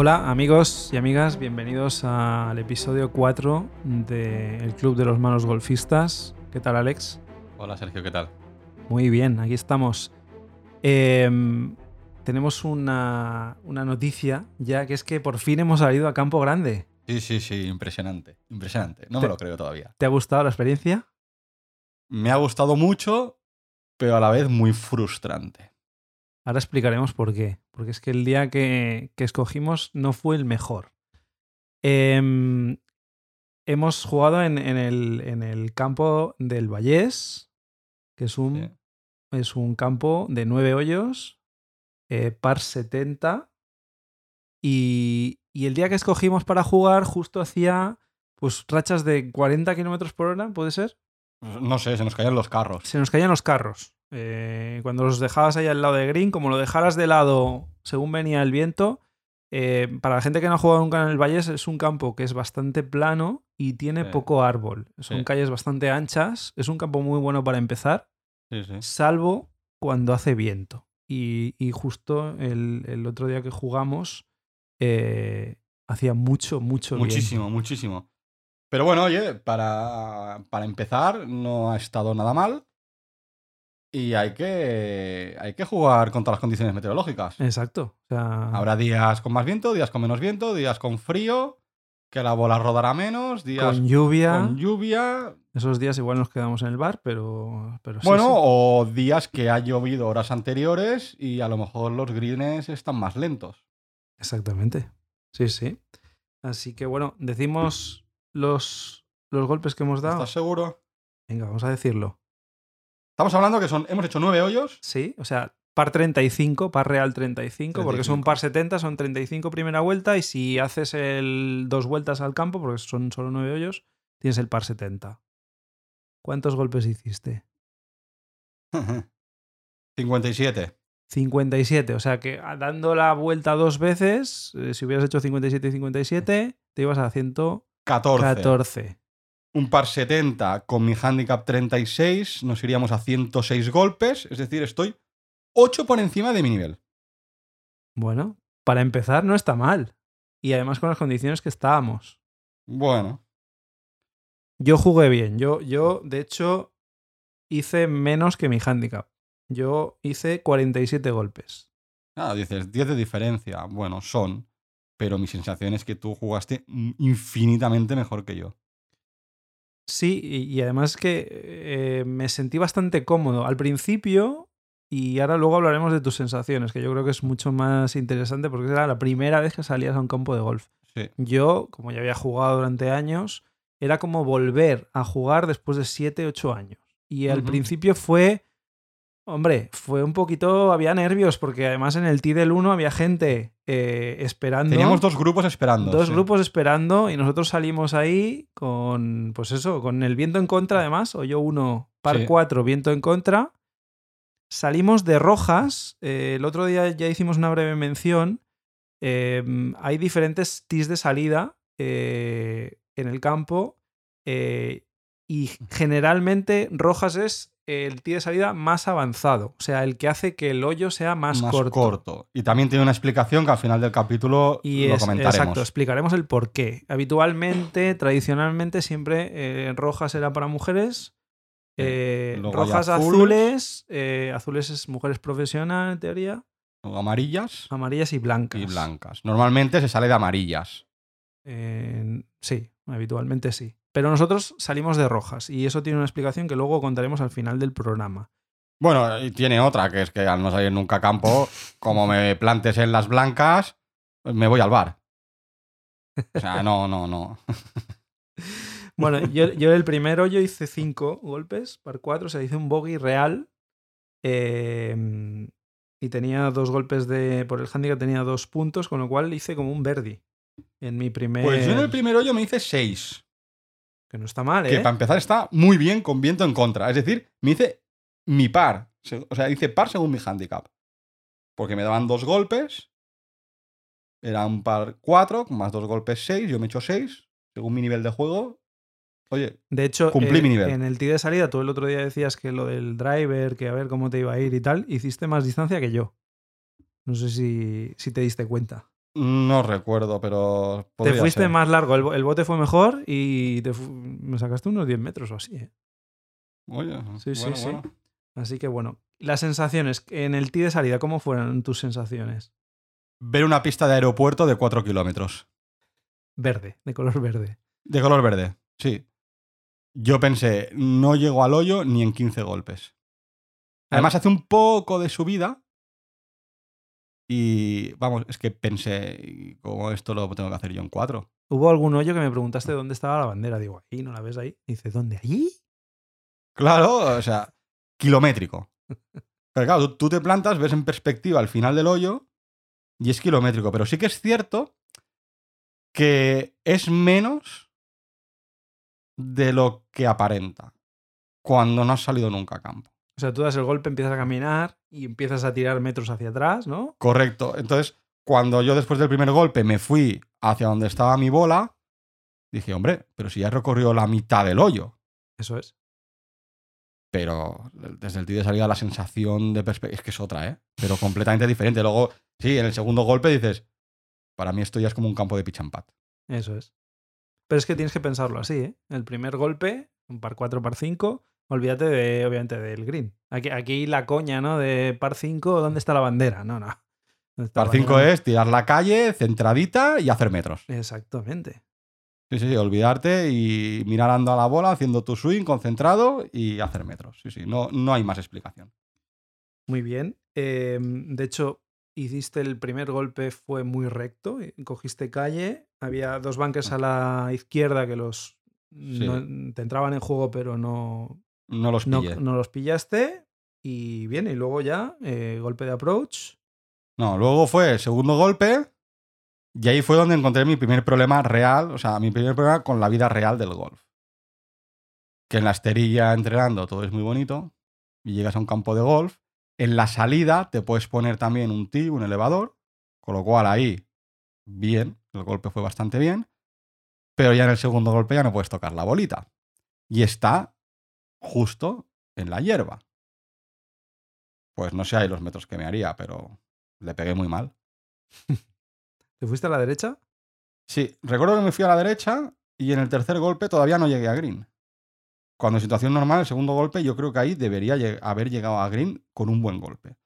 Hola amigos y amigas, bienvenidos al episodio 4 del Club de los Malos Golfistas. ¿Qué tal Alex? Hola Sergio, ¿qué tal? Muy bien, aquí estamos. Em, tenemos una, una noticia ya que es que por fin hemos salido a Campo Grande. Sí, sí, sí, impresionante, impresionante. No me lo creo todavía. ¿Te ha gustado la experiencia? Me ha gustado mucho, pero a la vez muy frustrante. Ahora explicaremos por qué. Porque es que el día que, que escogimos no fue el mejor. Em, hemos jugado en, en el, en el campo del Vallés, que es un, Sí. es un campo de nueve hoyos, eh, par 70. Y, y el día que escogimos para jugar, justo hacía pues rachas de 40 kilómetros por hora, ¿puede ser? No sé, se nos caían los carros. se nos caían los carros. Eh, cuando los dejabas ahí al lado de Green, como lo dejaras de lado según venía el viento, eh, para la gente que no ha jugado nunca en el Valles, es un campo que es bastante plano y tiene Sí. poco árbol. Son Sí. calles bastante anchas. Es un campo muy bueno para empezar, Sí, salvo cuando hace viento. Y, y justo el, el otro día que jugamos, eh, hacía mucho, mucho viento. Muchísimo, muchísimo. Pero bueno, oye, para, para empezar, no ha estado nada mal. Y hay que, hay que jugar contra las condiciones meteorológicas. Exacto. O sea, Habrá días con más viento, días con menos viento, días con frío, que la bola rodará menos, días con lluvia. con lluvia. Esos días igual nos quedamos en el bar, pero, pero sí, Bueno, sí. o días que ha llovido horas anteriores y a lo mejor los greens están más lentos. Exactamente. Sí, sí. Así que bueno, decimos los, los golpes que hemos dado. ¿Estás seguro? Venga, vamos a decirlo. Estamos hablando que son, hemos hecho nueve hoyos. Sí, o sea, par 35, par real 35, porque son 35. par 70, son 35 primera vuelta y si haces el dos vueltas al campo, porque son solo nueve hoyos, tienes el par 70. ¿Cuántos golpes hiciste? 57. 57, o sea que ah, dando la vuelta dos veces, eh, si hubieras hecho 57 y 57, te ibas a 114. 14. Un par 70 con mi handicap 36, nos iríamos a 106 golpes. Es decir, estoy 8 por encima de mi nivel. Bueno, para empezar no está mal. Y además con las condiciones que estábamos. Bueno, Yo jugué bien. Yo, yo de hecho, hice menos que mi handicap. Yo hice 47 golpes. ah, dices 10 de diferencia. Bueno, son. Pero mi sensación es que tú jugaste infinitamente mejor que yo. Sí, y, y además que eh, me sentí bastante cómodo al principio. Y ahora luego hablaremos de tus sensaciones, que yo creo que es mucho más interesante porque era la primera vez que salías a un campo de golf. Sí. Yo, como ya había jugado durante años, era como volver a jugar después de 7, 8 años. Y al principio fue, hombre, fue un poquito, había nervios, porque además en el T del 1 había gente eh, esperando. Teníamos dos grupos esperando. dos sí. grupos esperando y nosotros salimos ahí con, pues eso, con el viento en contra además, o yo uno, par Sí. 4, viento en contra. Salimos de rojas, eh, el otro día ya hicimos una breve mención, eh, hay diferentes tees de salida eh, en el campo y generalmente rojas es el tee de salida más avanzado, o sea, el que hace que el hoyo sea más, más corto. corto. Y también tiene una explicación que al final del capítulo Y lo es, comentaremos. exacto, explicaremos el por qué. Habitualmente, tradicionalmente, siempre eh, rojas era para mujeres. eh, rojas azules. azules, eh, azules es mujeres profesionales en teoría, Luego amarillas amarillas y blancas. y blancas. Normalmente se sale de amarillas. Eh, sí, habitualmente sí. Pero nosotros salimos de rojas y eso tiene una explicación que luego contaremos al final del programa. Bueno, y tiene otra, que es que al no salir nunca a campo, como me plantes en las blancas, me voy al bar. O sea, no, no, no. Bueno, yo, yo el primero yo hice cinco golpes, par cuatro, o sea, hice un bogey real. eh, y tenía dos golpes de. Por el handicap tenía dos puntos, con lo cual hice como un verdi. En mi primer. Pues yo en el primer hoyo me hice 6. Que no está mal, ¿eh? Que para empezar está muy bien con viento en contra. Es decir, me hice mi par. O sea, hice par según mi handicap. Porque me daban dos golpes. Era un par 4, más dos golpes 6. Yo me echo 6. Según mi nivel de juego. Oye, De hecho, Cumplí eh, mi nivel. en el tee de salida, tú el otro día decías que lo del driver, que a ver cómo te iba a ir y tal, hiciste más distancia que yo. No sé si, si te diste cuenta. No recuerdo, pero. Te fuiste ser. más largo, el, bo- el bote fue mejor y te me sacaste unos 10 metros o así. ¿eh? Oye, Sí, sí, bueno, sí. Así que bueno, las sensaciones en el tee de salida, ¿cómo fueron tus sensaciones? Ver una pista de aeropuerto de 4 kilómetros. Verde, de color verde. De color verde, sí. Yo pensé, no llego al hoyo ni en 15 golpes. Además, hace un poco de subida. Y vamos, es que pensé, ¿y ¿cómo esto lo tengo que hacer yo en 4? Hubo algún hoyo que me preguntaste dónde estaba la bandera. Digo, ahí, ¿no la ves ahí? Dice, ¿dónde? ¿Allí? Claro, o sea, kilométrico. Pero claro, tú, tú te plantas, ves en perspectiva al final del hoyo y es kilométrico. Pero sí que es cierto que es menos de lo que aparenta cuando no has salido nunca a campo. O sea, tú das el golpe, empiezas a caminar y empiezas a tirar metros hacia atrás, ¿no? Correcto. Entonces, cuando yo después del primer golpe me fui hacia donde estaba mi bola, dije, hombre, pero si ya he recorrido la mitad del hoyo. Eso es. Pero desde el tee de salida la sensación de perspectiva es que es otra, ¿eh? Pero completamente diferente. Luego, sí, en el segundo golpe dices, para mí esto ya es como un campo de pitch and putt. Eso es. Pero es que tienes que pensarlo así, ¿eh? El primer golpe, un par 4, par 5, olvídate de, obviamente, del green. Aquí, aquí la coña, ¿no? De par 5, ¿dónde está la bandera? No, no. ¿Dónde está la Par 5 bandera? es tirar la calle, centradita y hacer metros. Exactamente. Sí, sí, olvidarte y mirar ando a la bola, haciendo tu swing concentrado y hacer metros. Sí, sí, no, no hay más explicación. Muy bien. Eh, de hecho, hiciste el primer golpe, fue muy recto. y Cogiste calle. Había dos bunkers a la izquierda que los no- te entraban en juego, pero no, No los no. No, no los pillaste. Y bien, y luego ya, eh, golpe de approach. luego fue el segundo golpe y ahí fue donde encontré mi primer problema real, o sea, mi primer problema con la vida real del golf. Que en la esterilla entrenando todo es muy bonito y llegas a un campo de golf. En la salida te puedes poner también un tee, un elevador, con lo cual ahí, bien, el golpe fue bastante bien, pero ya en el segundo golpe ya no puedes tocar la bolita. Y está justo en la hierba. Pues no sé ahí los metros que me haría, pero le pegué muy mal. ¿Te fuiste a la derecha? Sí, recuerdo que me fui a la derecha y en el tercer golpe todavía no llegué a green. Cuando en situación normal, el segundo golpe, yo creo que ahí debería haber llegado a green con un buen golpe.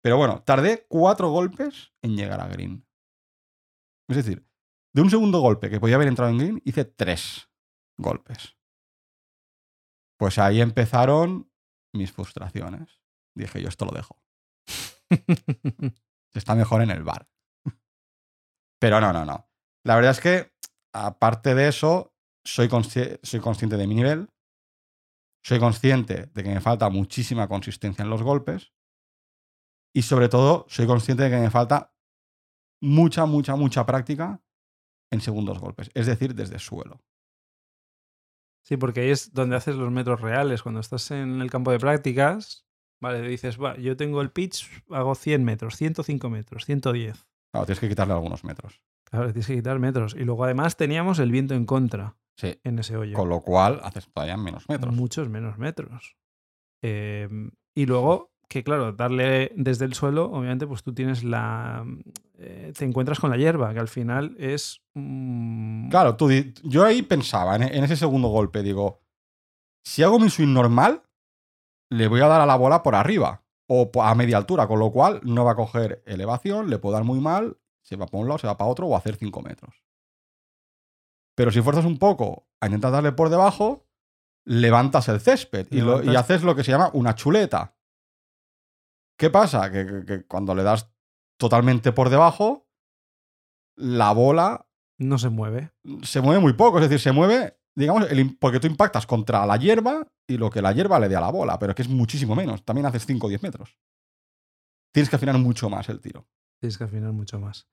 Pero bueno, tardé cuatro golpes en llegar a green. Es decir, de un segundo golpe que podía haber entrado en green, hice tres golpes. Pues ahí empezaron mis frustraciones. Dije, yo esto lo dejo. Está mejor en el bar. Pero no, no, no. La verdad es que, aparte de eso, soy, consci- soy consciente de mi nivel. Soy consciente de que me falta muchísima consistencia en los golpes. Y sobre todo, soy consciente de que me falta mucha, mucha, mucha práctica en segundos golpes. Es decir, desde suelo. Sí, porque ahí es donde haces los metros reales. Cuando estás en el campo de prácticas, vale, dices, va, yo tengo el pitch, hago 100 metros, 105 metros, 110. Claro, tienes que quitarle algunos metros. Claro, tienes que quitar metros. Y luego además teníamos el viento en contra Sí. en ese hoyo. Con lo cual, haces todavía menos metros. Muchos menos metros. Eh, y luego, que claro, darle desde el suelo, obviamente, pues tú tienes la. eh, te encuentras con la hierba, que al final es. mm, Claro, tú, yo ahí pensaba, en, en ese segundo golpe, digo, si hago mi swing normal, le voy a dar a la bola por arriba o a media altura, con lo cual no va a coger elevación, le puedo dar muy mal, se va para un lado, se va para otro o hacer 5 metros. Pero si fuerzas un poco a intentar darle por debajo, levantas el césped y, lo- y Levantas- haces lo que se llama una chuleta. ¿Qué pasa? Que, que- que cuando le das totalmente por debajo, la bola no se mueve. se mueve muy poco, es decir, se mueve, digamos, el porque tú impactas contra la hierba y lo que la hierba le dé a la bola, pero es que es muchísimo menos. También haces 5 o 10 metros. Tienes que afinar mucho más el tiro. Tienes que afinar mucho más.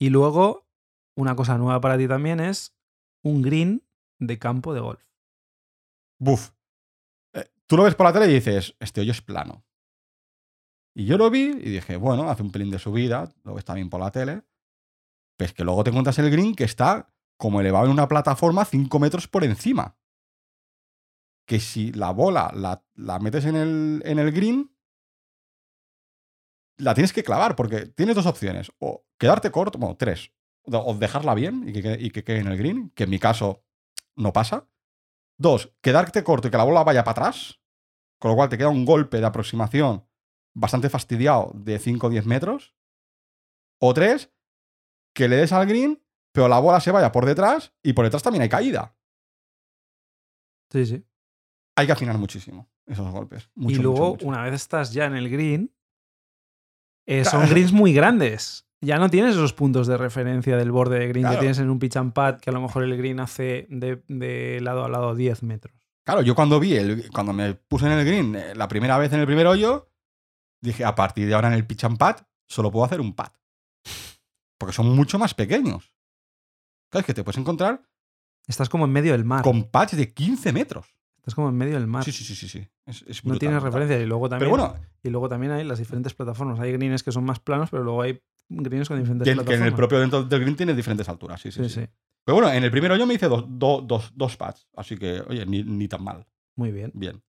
Y luego, una cosa nueva para ti también es un green de campo de golf. Buf. Eh, tú lo ves por la tele y dices, este hoyo es plano. Y yo lo vi y dije, bueno, hace un pelín de subida, lo ves también por la tele. Pues que luego te encuentras el green que está como elevado en una plataforma 5 metros por encima. Que si la bola la, la metes en el, en el green, la tienes que clavar porque tienes dos opciones. O quedarte corto, bueno, tres. O dejarla bien y que, y que quede en el green, que en mi caso no pasa. Dos, quedarte corto y que la bola vaya para atrás. Con lo cual te queda un golpe de aproximación bastante fastidiado de 5 o 10 metros. O tres, que le des al green, pero la bola se vaya por detrás y por detrás también hay caída. Sí, sí. Hay que afinar muchísimo esos golpes. Mucho, y luego, mucho. una vez estás ya en el green, eh, son greens muy grandes. Ya no tienes esos puntos de referencia del borde de green Claro. que tienes en un pitch and pad, que a lo mejor el green hace de, de lado a lado 10 metros. Claro, yo cuando vi, el, cuando me puse en el green eh, la primera vez en el primer hoyo, dije, a partir de ahora en el pitch and pad solo puedo hacer un pad. Porque son mucho más pequeños. Claro, es que te puedes encontrar Estás como en medio del mar. con pads de 15 metros. Estás como en medio del mar. Sí, sí, sí, sí. sí. Es, es no tienes brutal. referencia. Y luego, también, Pero bueno, y luego también hay las diferentes plataformas. Hay greens que son más planos, pero luego hay greens con diferentes que, que en el propio dentro del green tiene diferentes alturas. Sí, sí, Sí, sí. sí. Pero bueno, en el primer hoyo me hice dos, do- dos, dos pads. Así que, oye, ni, ni tan mal. Muy bien. Bien.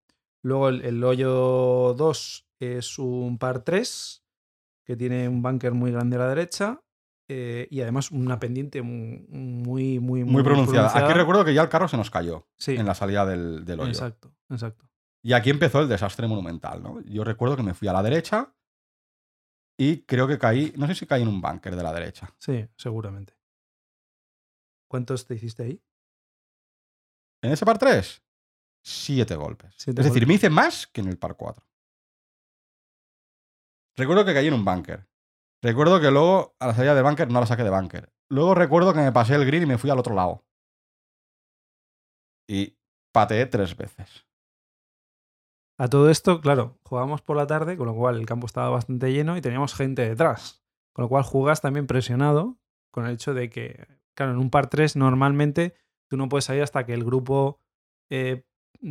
Luego el, el hoyo 2 es un par 3 que tiene un bunker muy grande a la derecha eh, y además una pendiente mu- muy, muy, Muy pronunciada. Aquí recuerdo que ya el carro se nos cayó Sí, en la salida del, del hoyo. exacto, exacto. Y aquí empezó el desastre monumental, ¿no? Yo recuerdo que me fui a la derecha y creo que caí, no sé si caí en un bunker de la derecha. Sí, seguramente. ¿Cuántos te hiciste ahí? En ese par 3, siete golpes. Siete es decir, me hice más que en el par 4. Recuerdo que caí en un bunker. Recuerdo que luego a la salida del bunker no la saqué de bunker. Luego recuerdo que me pasé el green y me fui al otro lado. Y pateé tres veces. A todo esto, claro, jugábamos por la tarde, con lo cual el campo estaba bastante lleno y teníamos gente detrás. Con lo cual jugas también presionado con el hecho de que, claro, en un par 3 normalmente tú no puedes salir hasta que el grupo eh,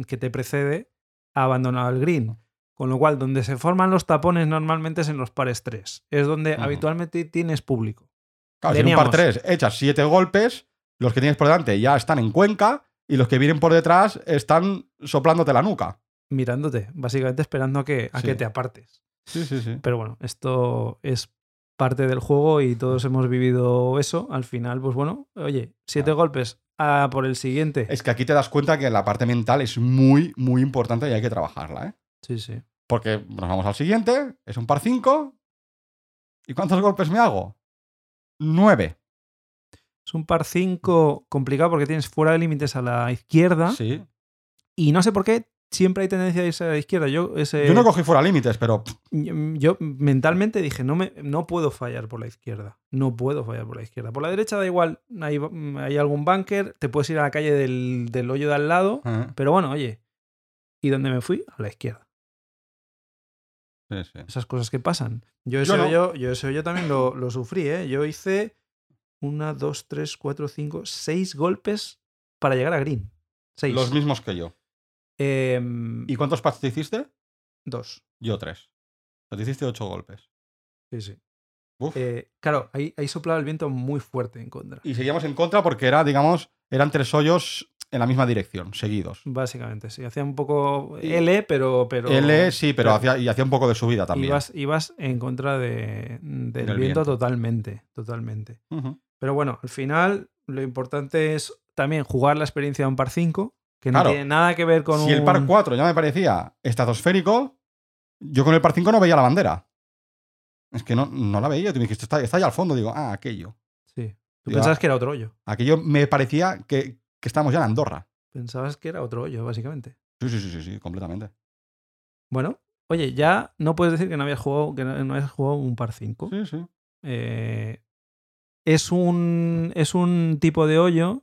que te precede ha abandonado el green. Con lo cual, donde se forman los tapones normalmente es en los pares 3. Es donde habitualmente tienes público. Claro, si en un par Teníamos- 3 echas siete golpes, los que tienes por delante ya están en cuenca y los que vienen por detrás están soplándote la nuca. Mirándote, básicamente esperando a que, a Sí. que te apartes. Sí, sí, sí. Pero bueno, esto es parte del juego y todos hemos vivido eso. Al final, pues bueno, oye, siete Claro. golpes a por el siguiente. Es que aquí te das cuenta que la parte mental es muy, muy importante y hay que trabajarla, ¿eh? Sí, sí. Porque nos vamos al siguiente, es un par 5. ¿Y cuántos golpes me hago? 9. Es un par 5 complicado porque tienes fuera de límites a la izquierda Sí. y no sé por qué siempre hay tendencia a irse a la izquierda. Yo, ese, Yo no cogí fuera límites, pero yo mentalmente dije, no, me, no puedo fallar por la izquierda. No puedo fallar por la izquierda. Por la derecha da igual, hay, hay algún bunker, te puedes ir a la calle del, del hoyo de al lado, pero bueno, oye. ¿Y dónde me fui? A la izquierda. Sí, sí. esas cosas que pasan. Yo Yo ese, no. hoyo, yo ese hoyo también lo, lo sufrí, ¿eh? Yo hice una, dos, tres, cuatro, cinco, seis golpes para llegar a green. Seis. Los mismos que yo. Em, ¿Y cuántos pads te hiciste? Dos. Yo 3. Te hiciste 8 golpes. Sí, sí. Uf. Eh, claro, ahí, ahí soplaba el viento muy fuerte en contra. Y seguíamos en contra porque era, digamos, eran tres hoyos en la misma dirección, seguidos. Básicamente, sí. Hacía un poco L, pero. pero L sí, pero pero hacía, y hacía un poco de subida también. ibas, ibas en contra de, del Del viento, viento. totalmente. Totalmente. Pero bueno, al final lo importante es también jugar la experiencia de un par 5, que no Claro. tiene nada que ver con Si un... el par 4 ya me parecía estratosférico, yo con el par 5 no veía la bandera. Es que no, no la veía. Tú me dijiste, está, está allá al fondo. Digo, ah, aquello. Sí. Tú Digo, pensabas ah, que era otro hoyo. Aquello me parecía que, que estábamos ya en Andorra. Pensabas que era otro hoyo, básicamente. Sí, sí, sí, sí, sí, completamente. Bueno, oye, ya no puedes decir que no habías jugado, que no, no habías jugado un par 5. Sí, sí. Eh, es, un, es un tipo de hoyo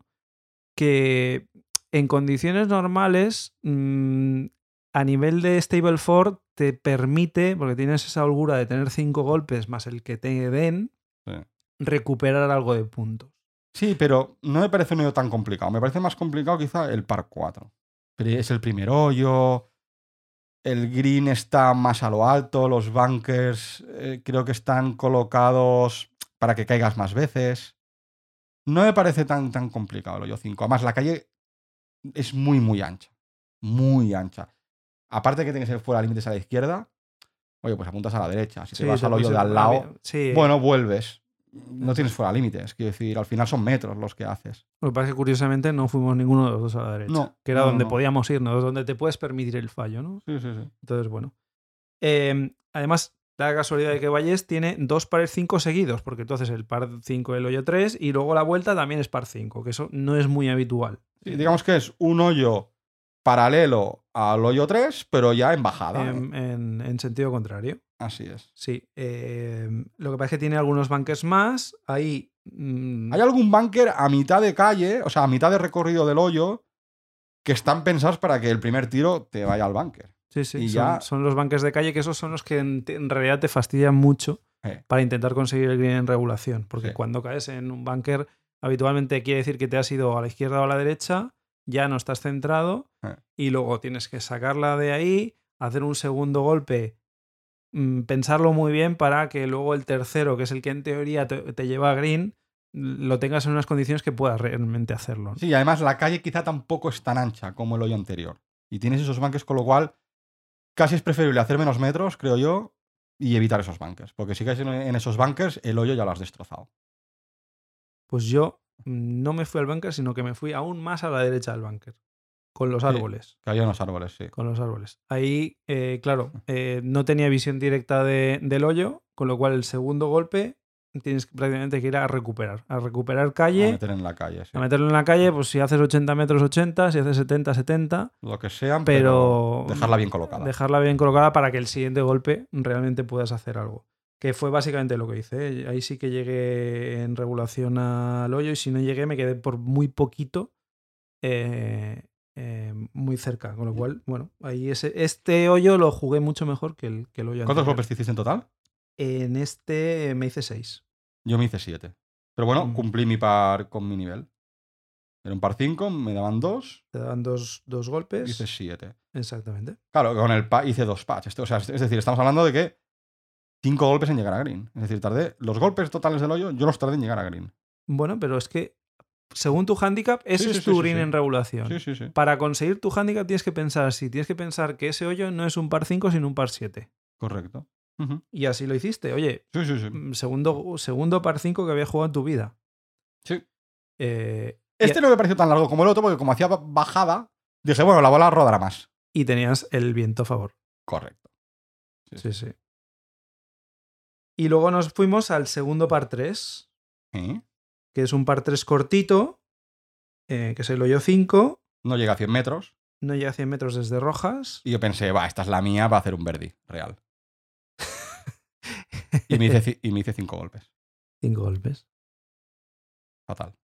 que en condiciones normales, mm, a nivel de Stable 4, te permite, porque tienes esa holgura de tener cinco golpes más el que te den, Sí. recuperar algo de puntos. Sí, pero no me parece un hoyo tan complicado. Me parece más complicado quizá el par 4. Pero es el primer hoyo. El green está más a lo alto. Los bunkers eh, creo que están colocados para que caigas más veces. No me parece tan, tan complicado el hoyo 5. Además, la calle es muy, muy ancha. Muy ancha. Aparte que tienes el fuera límites a la izquierda, oye, pues apuntas a la derecha. Si Sí, te vas al hoyo puedes de ir- al lado, sí. bueno, vuelves. No tienes fuera límites. Quiero decir, al final son metros los que haces. Lo que pasa es que curiosamente no fuimos ninguno de los dos a la derecha. No, que era no, donde no. podíamos irnos, donde te puedes permitir el fallo, ¿no? Sí, sí, sí. Entonces, bueno. Eh, además, la casualidad de que Valles tiene dos pares 5 seguidos, porque entonces el par 5 del hoyo 3 y luego la vuelta también es par 5, que eso no es muy habitual. Sí, digamos que es un hoyo paralelo al hoyo 3, pero ya en bajada. En, en- en sentido contrario. Así es. Sí. eh, lo que pasa es que tiene algunos bunkers más. Ahí. mm, Hay algún bunker a mitad de calle, o sea, a mitad de recorrido del hoyo, que están pensados para que el primer tiro te vaya al bunker. Sí, sí. Y son, ya- son los bunkers de calle que esos son los que en, en realidad te fastidian mucho Eh, para intentar conseguir el green en regulación. Porque Sí. cuando caes en un bunker, habitualmente quiere decir que te has ido a la izquierda o a la derecha, ya no estás centrado Eh. y luego tienes que sacarla de ahí, hacer un segundo golpe, mm, pensarlo muy bien para que luego el tercero, que es el que en teoría te, te lleva a green, lo tengas en unas condiciones que puedas realmente hacerlo. ¿no? Sí, y además la calle quizá tampoco es tan ancha como el hoyo anterior. Y tienes esos bunkers, con lo cual casi es preferible hacer menos metros, creo yo, y evitar esos bunkers. Porque si caes en- esos bunkers, el hoyo ya lo has destrozado. Pues yo no me fui al bunker, sino que me fui aún más a la derecha del bunker, con los Sí. árboles. Que hay unos árboles, sí. Con los árboles. Ahí, eh, claro, eh, no tenía visión directa de- del hoyo, con lo cual el segundo golpe tienes que- prácticamente que ir a recuperar. A recuperar A calle, meter en la calle, sí. a meterlo en la calle, pues si haces 80 metros, 80, si haces 70, 70, Lo que sean, pero pero dejarla bien colocada. dejarla bien colocada para que el siguiente golpe realmente puedas hacer algo. Que fue básicamente lo que hice. ¿eh? Ahí sí que llegué en regulación al hoyo y si no llegué me quedé por muy poquito eh, eh, muy cerca. Con lo cual, bueno, ahí ese, este hoyo lo jugué mucho mejor que el, que el hoyo ¿Cuántos golpes te hiciste en total? En este me hice 6. Yo me hice 7. Pero bueno, Mm. cumplí mi par con mi nivel. Era un par 5, me daban 2, Te daban dos, dos golpes. hice 7. Exactamente. Claro, con el pa hice dos patches. O sea, es decir, estamos hablando de que 5 golpes en llegar a green. Es decir, tardé. Los golpes totales del hoyo, yo los tardé en llegar a green. Bueno, pero es que según tu handicap, ese Sí, es sí, tu sí, green en regulación. Sí, sí, sí. Para conseguir tu handicap tienes que pensar así. Tienes que pensar que ese hoyo no es un par 5, sino un par 7. Correcto. Y así lo hiciste. Oye, Sí, sí, sí. mm, segundo, segundo par 5 que había jugado en tu vida. Sí. Eh, y- Este no me pareció tan largo como el otro, porque como hacía ba- bajada, dije, bueno, la bola rodará más. y tenías el viento a favor. Correcto. Sí, sí. Y luego nos fuimos al segundo par 3, ¿Eh? que es un par 3 cortito, eh, que es el hoyo 5. No llega a 100 metros. No llega a 100 metros desde Rojas. Y yo pensé, va, esta es la mía para hacer un verdi real. Y me hice, y me hice cinco golpes. Cinco golpes. Fatal.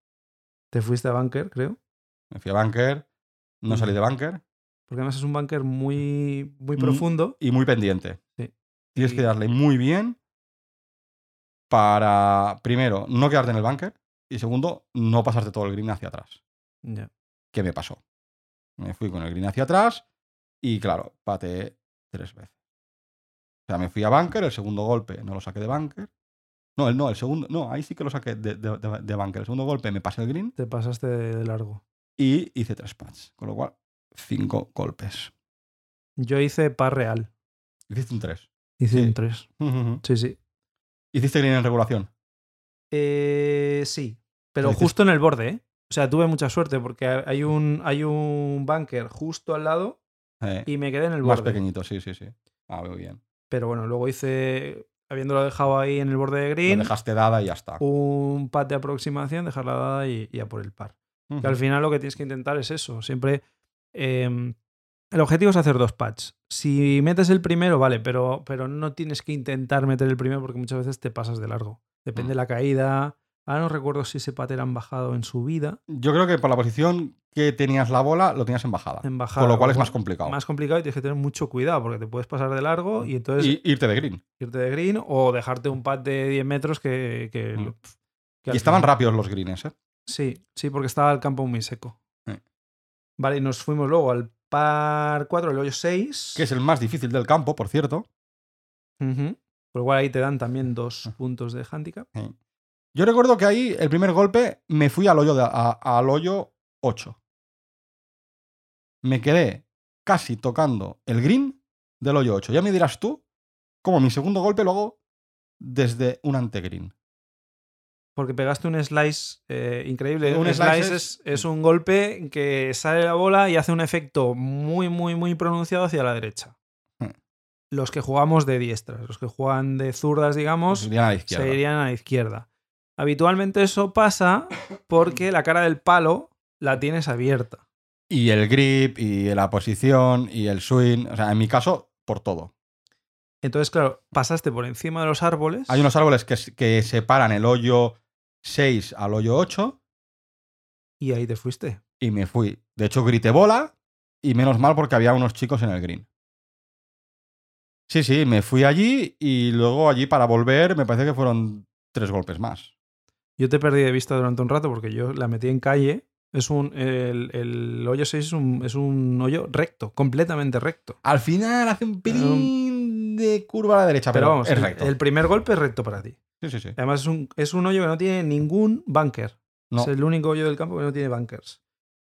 Te fuiste a bunker, creo. Me fui a bunker, no salí de bunker Porque además es un bunker muy, muy Mm. profundo. y muy pendiente. Sí. Tienes Y- que darle muy bien para, primero, no quedarte en el bunker y segundo, no pasarte todo el green hacia atrás. Ya. ¿Qué me pasó? Me fui con el green hacia atrás y, claro, pateé tres veces. O sea, me fui a bunker, el segundo golpe no lo saqué de bunker. No, el, no, el segundo, no, ahí sí que lo saqué de, de, de- de bunker. El segundo golpe me pasé el green Te pasaste de, largo. y hice tres pats. Con lo cual, cinco golpes. Yo hice par real. Hiciste un 3. Hice Sí. un 3. Sí, sí. Hiciste green en regulación. Eh, sí. Pero justo en el borde, ¿eh? O sea, tuve mucha suerte porque hay un, hay un bunker justo al lado Eh, y me quedé en el más borde. pequeñito, sí, sí, sí. Ah, muy bien. Pero bueno, luego hice, habiéndolo dejado ahí en el borde de Lo green, dejaste dada y ya está. un pat de aproximación, dejarla dada y, y a por el par. Que al final lo que tienes que intentar es eso. Siempre. eh, el objetivo es hacer dos pads. Si metes el primero, vale, pero, pero no tienes que intentar meter el primero porque muchas veces te pasas de largo. Depende Mm. de la caída. Ahora no recuerdo si ese pat era en bajado en subida. Yo creo que por la posición que tenías la bola, lo tenías en bajada. En bajada. Con lo cual es más complicado. Más complicado y tienes que tener mucho cuidado porque te puedes pasar de largo y entonces y irte de green. irte de green o dejarte un pad de 10 metros que. que- Mm. que Y estaban final- rápidos los greens, ¿eh? Sí, sí, porque estaba el campo muy seco. Sí. Vale, y nos fuimos luego al par 4, el hoyo 6. Que es el más difícil del campo, por cierto. Por lo cual ahí te dan también dos Ah. puntos de handicap. Yo recuerdo que ahí, el primer golpe, me fui al hoyo, de- a- al hoyo 8. Me quedé casi tocando el green del hoyo 8. Ya me dirás tú como mi segundo golpe lo hago desde un antegreen. Porque pegaste un slice eh, increíble. Un Un slice slice es- un golpe que sale la bola y hace un efecto muy, muy, muy pronunciado hacia la derecha. Hmm. Los que jugamos de diestras, los que juegan de zurdas, digamos, Irían a la izquierda. se irían a la izquierda. Habitualmente eso pasa porque la cara del palo la tienes abierta. Y el grip, y la posición, y el swing. O sea, en mi caso, por todo. Entonces, claro, pasaste por encima de los árboles. Hay unos árboles que, que separan el hoyo 6 al hoyo 8 Y ahí te fuiste. y me fui. De hecho, grité bola y menos mal porque había unos chicos en el green. Sí, sí, me fui allí y luego allí para volver me parece que fueron tres golpes más. Yo te perdí de vista durante un rato porque yo la metí en calle. Es un. El, el hoyo 6 es un, es un hoyo recto, completamente recto. Al final hace un pelín de curva a la derecha, pero, Pero vamos, es el- recto. El, primer golpe es recto para ti. Sí, sí, sí. Además, es un, es un hoyo que no tiene ningún bunker. No. Es el único hoyo del campo que no tiene bunkers.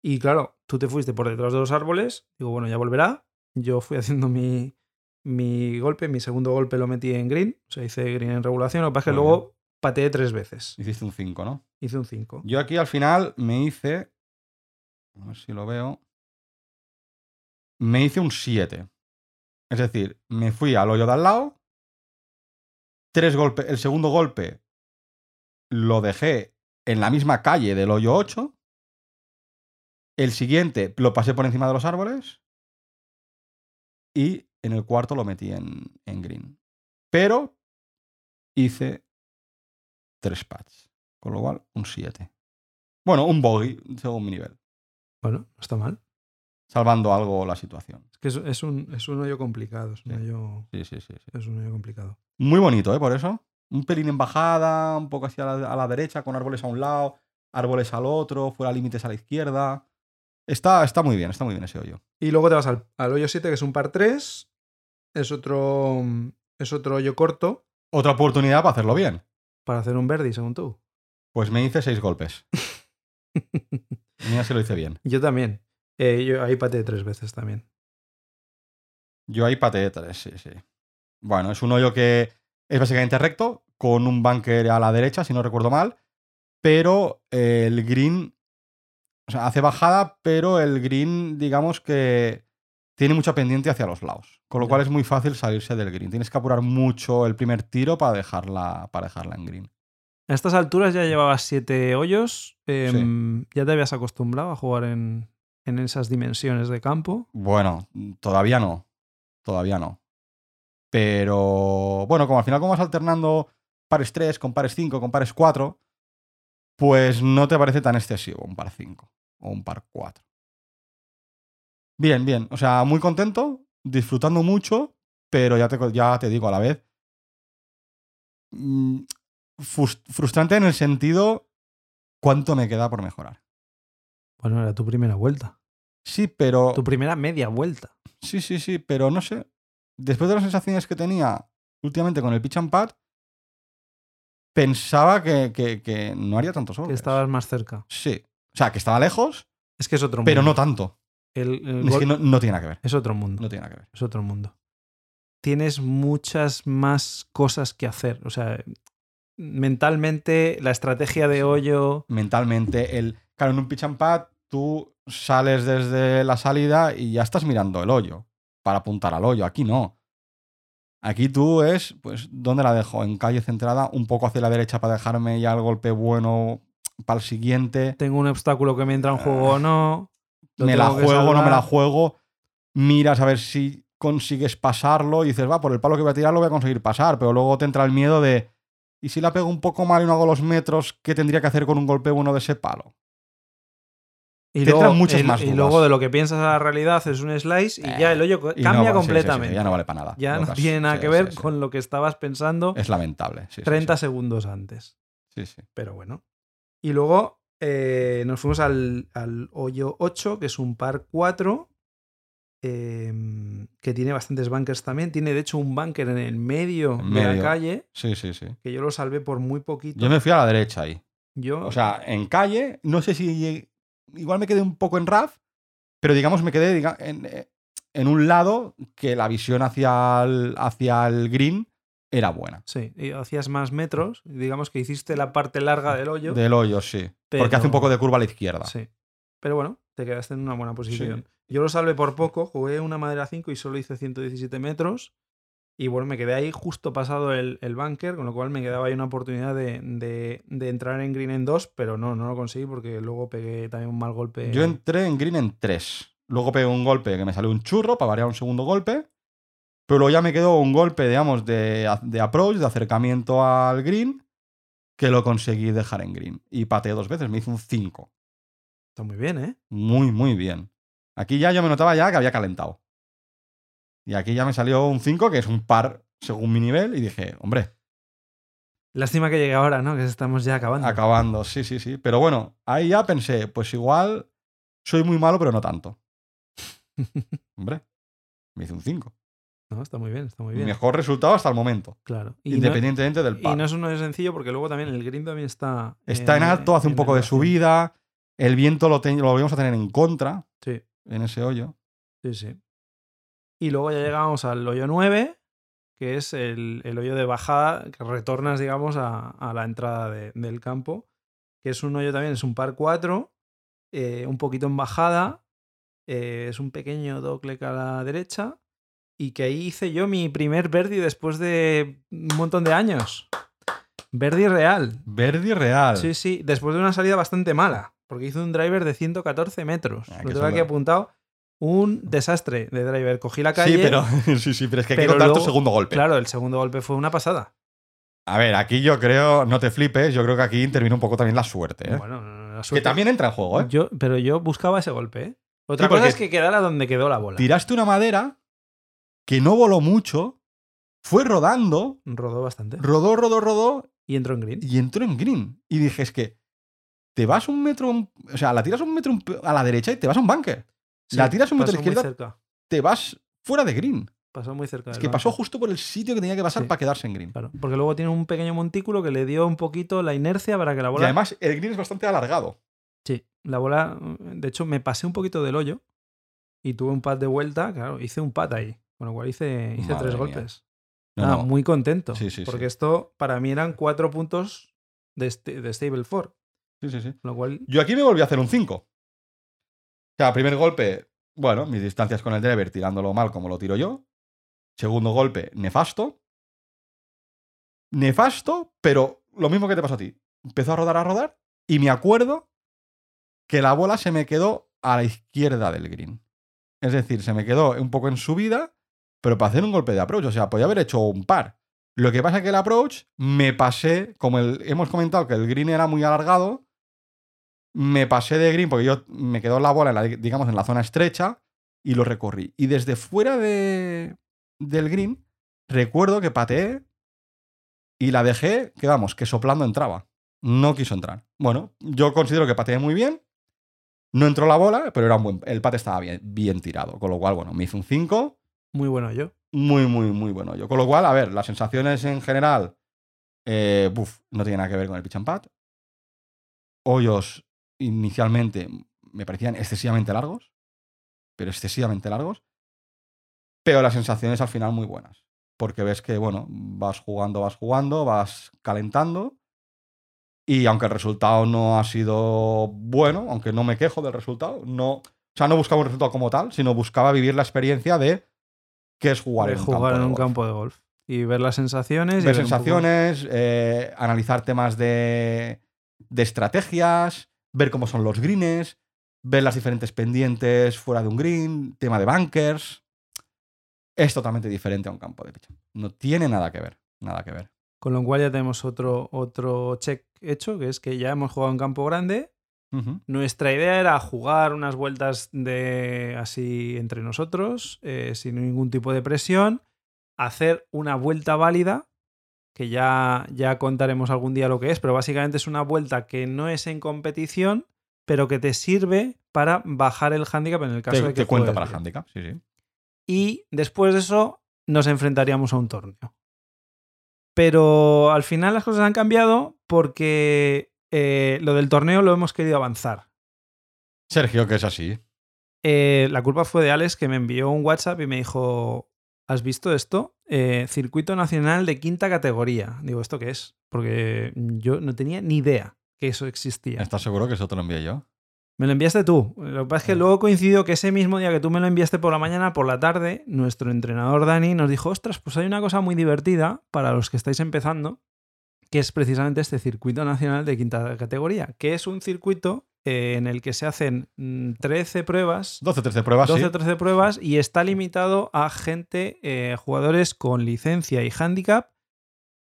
Y claro, tú te fuiste por detrás de los árboles. Digo, bueno, ya volverá. Yo fui haciendo mi, mi golpe. Mi segundo golpe lo metí en green. O sea, hice green en regulación. Lo que pasa es que luego pateé tres veces. Hiciste un 5, ¿no? Hice un 5. Yo aquí al final me hice. A ver si lo veo. Me hice un 7. Es decir, me fui al hoyo de al lado. Tres golpes. El segundo golpe lo dejé en la misma calle del hoyo 8. El siguiente lo pasé por encima de los árboles. Y en el cuarto lo metí en, en green. Pero hice tres pads. Con lo cual, un 7. Bueno, un bogey, según mi nivel. Bueno, no está mal. Salvando algo la situación. Es que es, es un, es un hoyo complicado. Es un, Sí. hoyo, Sí, sí, es un hoyo complicado. Muy bonito, ¿eh? Por eso. Un pelín en bajada, un poco hacia la, a la derecha, con árboles a un lado, árboles al otro, fuera límites a la izquierda. Está, está muy bien, está muy bien ese hoyo. Y luego te vas al, al hoyo 7, que es un par 3. Es otro, es otro hoyo corto Otra oportunidad para hacerlo bien. para hacer un verdi, según tú. Pues me hice seis golpes. Mira si lo hice bien. Yo también. Eh, yo ahí pateé tres veces también. Yo ahí pateé tres, sí, sí. Bueno, es un hoyo que es básicamente recto, con un bunker a la derecha, si no recuerdo mal, pero eh, el green, o sea, hace bajada, pero el green, digamos que tiene mucha pendiente hacia los lados, con lo cual es muy fácil salirse del green. Tienes que apurar mucho el primer tiro para dejarla, para dejarla en green. A estas alturas ya llevabas siete hoyos. em, Ya te habías acostumbrado a jugar en, en esas dimensiones de campo. Bueno, todavía no. Todavía no. Pero bueno, como al final como vas alternando pares 3 con pares 5 con pares 4, pues no te parece tan excesivo un par 5 o un par 4. Bien, bien. O sea, muy contento, disfrutando mucho, pero ya te, ya te digo a la vez. mm, frus- frustrante en el sentido cuánto me queda por mejorar. Bueno, era tu primera vuelta. Sí, pero. Tu primera media vuelta. Sí, sí, sí, pero no sé. Después de las sensaciones que tenía últimamente con el pitch and pad, pensaba que, que- que no haría tantos Que golpes. estabas más cerca. Sí. O sea, que estaba lejos, Es que es otro mundo. pero no tanto. El- el Es que no, no tiene nada que ver. Es otro mundo. No tiene nada que ver. Es otro mundo. Tienes muchas más cosas que hacer. O sea, mentalmente, la estrategia de hoyo. Mentalmente, el. Claro, en un pitch and pad, tú sales desde la salida y ya estás mirando el hoyo. Para apuntar al hoyo. Aquí no. Aquí tú es, pues, ¿dónde la dejo? En calle centrada, un poco hacia la derecha para dejarme ya el golpe bueno para el siguiente. Tengo un obstáculo que me entra en juego o no. me la juego, no me la juego, miras a ver si consigues pasarlo y dices, va, por el palo que voy a tirar lo voy a conseguir pasar, pero luego te entra el miedo de, ¿y si la pego un poco mal y no hago los metros, qué tendría que hacer con un golpe bueno de ese palo? Y luego, entran muchas el- más y dudas. luego de lo que piensas a la realidad es un slice y Eh, ya el hoyo cambia no- sí, sí, sí, completamente. ya no vale para nada. Ya no has- tiene nada que ver con lo que estabas pensando Es lamentable. sí, sí, 30 sí. segundos antes. Sí, sí. Pero bueno. Y luego eh, nos fuimos al, al hoyo 8, que es un par 4, em, que tiene bastantes bunkers también. Tiene de hecho un bunker en el medio En de la calle, Sí, sí, sí. que yo lo salvé por muy poquito. Yo me fui a la derecha ahí. Yo- O sea, en calle, no sé si igual me quedé un poco en RAF, pero digamos me quedé diga- en, eh, en un lado que la visión hacia el, hacia el green era buena. Sí, y hacías más metros. Digamos que hiciste la parte larga del hoyo. Del hoyo, sí. Porque hace un poco de curva a la izquierda. Sí. Pero bueno, te quedaste en una buena posición. Yo lo salvé por poco, jugué una madera 5 y solo hice 117 metros. Y bueno, me quedé ahí justo pasado el, el bunker, con lo cual me quedaba ahí una oportunidad de, de- de entrar en green en 2, pero no, no lo conseguí porque luego pegué también un mal golpe. Yo entré en green en 3. Luego pegué un golpe que me salió un churro para variar un segundo golpe. Pero luego ya me quedó un golpe, digamos, de, de approach, de acercamiento al green, que lo conseguí dejar en green. Y pateé dos veces, me hizo un 5. Está muy bien, ¿eh? Muy, muy bien. Aquí ya yo me notaba ya que había calentado. Y aquí ya me salió un 5, que es un par según mi nivel, y dije, hombre, Lástima que llegue ahora, ¿no? Que estamos ya acabando. acabando, sí, sí, sí. Pero bueno, ahí ya pensé, pues igual soy muy malo, pero no tanto. Hombre, me hice un 5. no, está muy bien, está muy bien. mejor resultado hasta el momento, Claro. Y no- independientemente del y par. no es uno de sencillo porque luego también el green también está. Está en alto, hace un poco de subida, el viento lo, lo volvemos a tener en contra Sí, en ese hoyo. sí, sí. Y luego ya llegamos al hoyo 9, que es el, el hoyo de bajada, que retornas, digamos, a, a la entrada de- del campo. Que es un hoyo también, es un par 4, eh, un poquito en bajada. eh, es un pequeño dogleg a la derecha. Y que ahí hice yo mi primer birdie después de un montón de años. Birdie real. Verdi real. Sí, sí, después de una salida bastante mala, porque hizo un driver de 114 metros. Ah, lo tengo aquí apuntado. Un desastre de driver. Cogí la calle. Sí, pero, sí, sí, pero es que hay que tu segundo golpe. Claro, el segundo golpe fue una pasada. A ver, aquí yo creo, no te flipes, yo creo que aquí intervino un poco también la suerte. ¿eh? Bueno, no, no, la que suerte- también entra en juego, ¿eh? Yo, pero yo buscaba ese golpe. ¿eh? Otra Sí, cosa es que quedara donde quedó la bola. Tiraste una madera que no voló mucho, fue rodando, Rodó bastante. rodó, rodó, rodó Y entró en green. y entró en green. Y dije, es que te vas un metro, o sea, la tiras un metro a la derecha y te vas a un bunker. La tiras un metro a la izquierda, cerca. Te vas fuera de green. Pasó muy cerca. Es que pasó justo por el sitio que tenía que pasar Sí. para quedarse en green. Claro, porque luego tiene un pequeño montículo que le dio un poquito la inercia para que la Y bola. además el green es bastante alargado. Sí, la bola. De hecho, me pasé un poquito del hoyo y tuve un pad de vuelta. Claro, hice un pad ahí. Con lo cual hice, hice Madre tres mía. golpes. No, Nada, no. muy contento. Sí, sí, porque esto para mí eran cuatro puntos de, st- de Stable 4. Sí, sí, sí. Lo cual, Yo aquí me volví a hacer un 5. O sea, primer golpe, bueno, mis distancias con el driver tirándolo mal como lo tiro yo. Segundo golpe, nefasto. Nefasto, pero lo mismo que te pasó a ti. Empezó a rodar, a rodar, y me acuerdo que la bola se me quedó a la izquierda del green. Es decir, se me quedó un poco en subida, pero para hacer un golpe de approach. O sea, podía haber hecho un par. Lo que pasa es que el approach me pasé, como el- hemos comentado que el green era muy alargado, me pasé de green porque yo me quedó la bola, en la, digamos, en la zona estrecha y lo recorrí. Y desde fuera de, del green, recuerdo que pateé y la dejé, que vamos, que soplando entraba. No quiso entrar. Bueno, yo considero que pateé muy bien. No entró la bola, pero era un buen, el pate estaba bien, bien tirado. Con lo cual, bueno, me hizo un 5. muy bueno yo. Muy, muy, muy bueno. Yo, con lo cual, a ver, las sensaciones en general, eh, buf, no tiene nada que ver con el pitch and pad. Hoyos inicialmente me parecían excesivamente largos, pero excesivamente largos. Pero las sensaciones al final muy buenas. Porque ves que, bueno, vas jugando, vas jugando, vas calentando. Y aunque el resultado no ha sido bueno, aunque no me quejo del resultado, no, o sea, no buscaba un resultado como tal, sino buscaba vivir la experiencia de qué es jugar en un jugar campo en de un golf. campo de golf. Y ver las sensaciones. y Ver sensaciones, eh, analizar temas de, de estrategias, ver cómo son los greens, ver las diferentes pendientes fuera de un green, tema de bunkers. Es totalmente diferente a un campo de pitch. No tiene nada que ver, nada que ver. Con lo cual ya tenemos otro, otro check hecho, que es que ya hemos jugado en campo grande. Nuestra idea era jugar unas vueltas de así entre nosotros, eh, sin ningún tipo de presión, hacer una vuelta válida, que ya, ya contaremos algún día lo que es, pero básicamente es una vuelta que no es en competición, pero que te sirve para bajar el handicap en el caso Te, de que te cuenta para bien. handicap, sí, sí. Y después de eso nos enfrentaríamos a un torneo. Pero al final las cosas han cambiado porque eh, lo del torneo lo hemos querido avanzar. Sergio, que es así. Eh, la culpa fue de Alex que me envió un WhatsApp y me dijo, ¿has visto esto? Eh, Circuito Nacional de Quinta Categoría. Digo, ¿esto qué es? Porque yo no tenía ni idea que eso existía. ¿Estás seguro que eso te lo envié yo? Me lo enviaste tú. Lo que pasa es que luego coincidió que ese mismo día que tú me lo enviaste por la mañana, por la tarde, nuestro entrenador Dani nos dijo, ostras, pues hay una cosa muy divertida para los que estáis empezando, que es precisamente este circuito nacional de quinta categoría, que es un circuito eh, en el que se hacen mm, 13 pruebas, 12, 13 pruebas, 12 sí. o 13 pruebas, y está limitado a gente, eh, jugadores con licencia y handicap,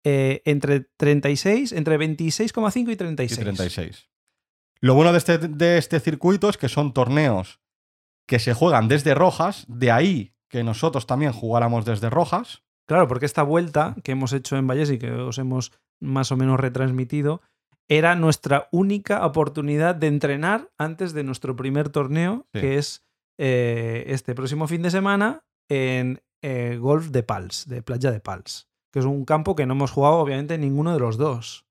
eh, entre 36, entre 26,5 y Y 36. 36. Lo bueno de este, de este circuito es que son torneos que se juegan desde rojas, de ahí que nosotros también jugáramos desde rojas. Claro, porque esta vuelta que hemos hecho en Valles y que os hemos más o menos retransmitido, era nuestra única oportunidad de entrenar antes de nuestro primer torneo, Sí. que es eh, este próximo fin de semana en eh, Golf de Pals, de Playa de Pals, que es un campo que no hemos jugado obviamente ninguno de los dos.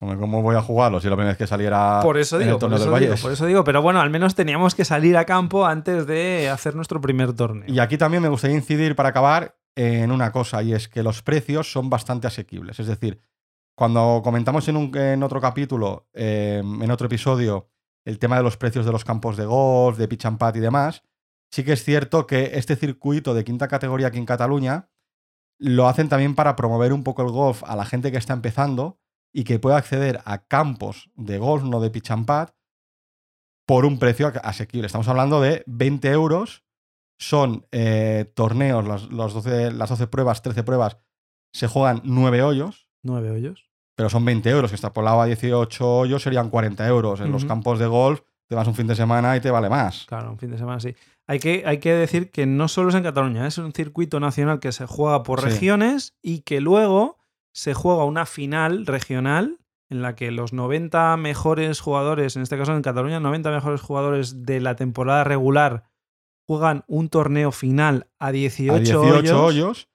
¿Cómo voy a jugarlo si la primera vez que saliera Por eso en digo, el por torneo eso del digo, por eso digo, pero bueno, al menos teníamos que salir a campo antes de hacer nuestro primer torneo. Y aquí también me gustaría incidir para acabar en una cosa, y es que los precios son bastante asequibles. Es decir, cuando comentamos en, un- en otro capítulo, eh, en otro episodio, el tema de los precios de los campos de golf, de pitch and putt y demás, sí que es cierto que este circuito de quinta categoría aquí en Cataluña lo hacen también para promover un poco el golf a la gente que está empezando y que pueda acceder a campos de golf, no de pitch and putt, por un precio asequible. Estamos hablando de 20 euros. Son eh, torneos, las, los 12, las 12 pruebas, 13 pruebas, se juegan 9 hoyos, Nueve hoyos. pero son 20 euros, que extrapolado a 18 hoyos serían 40 euros. En los campos de golf te vas un fin de semana y te vale más. Claro, un fin de semana sí. Hay que, hay que decir que no solo es en Cataluña, es un circuito nacional que se juega por Sí. regiones y que luego se juega una final regional en la que los 90 mejores jugadores, en este caso en Cataluña, 90 mejores jugadores de la temporada regular juegan un torneo final a 18, a 18 hoyos, hoyos.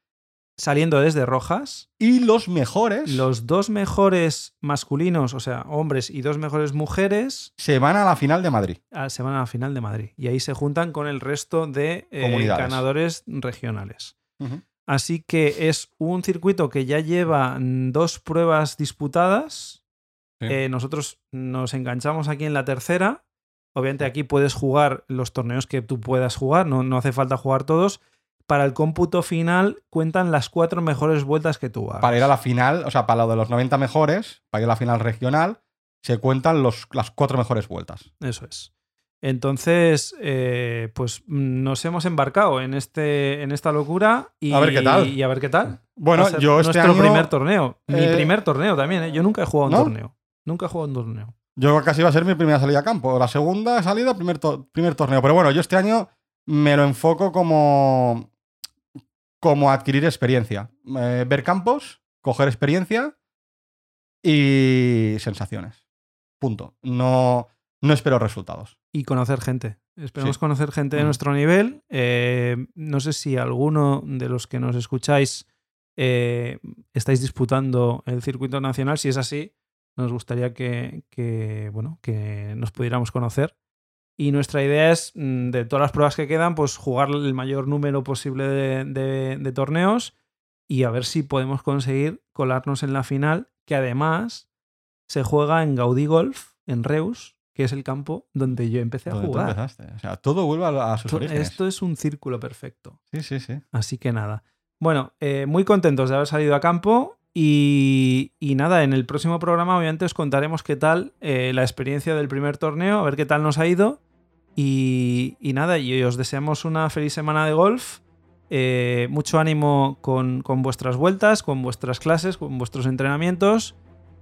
Saliendo desde rojas. Y los mejores Los dos mejores masculinos, o sea, hombres y dos mejores mujeres, se van a la final de Madrid. a- se van a la final de Madrid. Y ahí se juntan con el resto de eh, ganadores regionales. Así que es un circuito que ya lleva dos pruebas disputadas. Sí. Eh, nosotros nos enganchamos aquí en la tercera. Obviamente aquí puedes jugar los torneos que tú puedas jugar, no, no hace falta jugar todos. Para el cómputo final cuentan las cuatro mejores vueltas que tú hagas. Para ir a la final, o sea, para lo de los 90 mejores, para ir a la final regional, se cuentan los, las cuatro mejores vueltas. Eso es. Entonces, eh, pues nos hemos embarcado en, este, en esta locura y A ver qué tal. Y a ver qué tal. Bueno, yo este nuestro año. primer torneo. Mi eh, primer torneo también, ¿eh? Yo nunca he jugado un ¿no? torneo. Nunca he jugado un torneo. Yo casi iba a ser mi primera salida a campo. La segunda salida, primer, to- primer torneo. Pero bueno, yo este año me lo enfoco como, como adquirir experiencia. Eh, ver campos, coger experiencia y sensaciones. Punto. No, no espero resultados. Y conocer gente. Esperamos Sí. conocer gente de nuestro nivel. Eh, no sé si alguno de los que nos escucháis eh, estáis disputando el circuito nacional. Si es así, nos gustaría que, que, bueno, que nos pudiéramos conocer. Y nuestra idea es, mm, de todas las pruebas que quedan, pues jugar el mayor número posible de, de- de torneos y a ver si podemos conseguir colarnos en la final, que además se juega en Gaudí Golf, en Reus, que es el campo donde yo empecé a Donde tú jugar. empezaste. O sea, todo vuelve a, a sus To- orígenes. Esto es un círculo perfecto. Sí, sí, sí. Así que nada. Bueno, eh, muy contentos de haber salido a campo y, y nada, en el próximo programa obviamente os contaremos qué tal eh, la experiencia del primer torneo, a ver qué tal nos ha ido. Y, nada, y os deseamos una feliz semana de golf. eh, mucho ánimo con, con vuestras vueltas, con vuestras clases, con vuestros entrenamientos.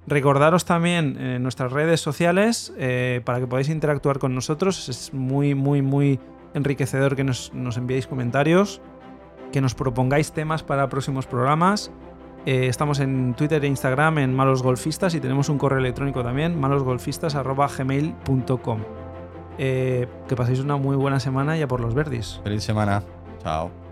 Recordaros también en nuestras redes sociales eh, para que podáis interactuar con nosotros. Es muy, muy, muy enriquecedor que nos, nos enviéis comentarios, que nos propongáis temas para próximos programas. Eh, estamos en Twitter e Instagram en Malos Golfistas y tenemos un correo electrónico también, malosgolfistas.gmail.com. Eh, que paséis una muy buena semana y a por los verdis. Feliz semana. Chao.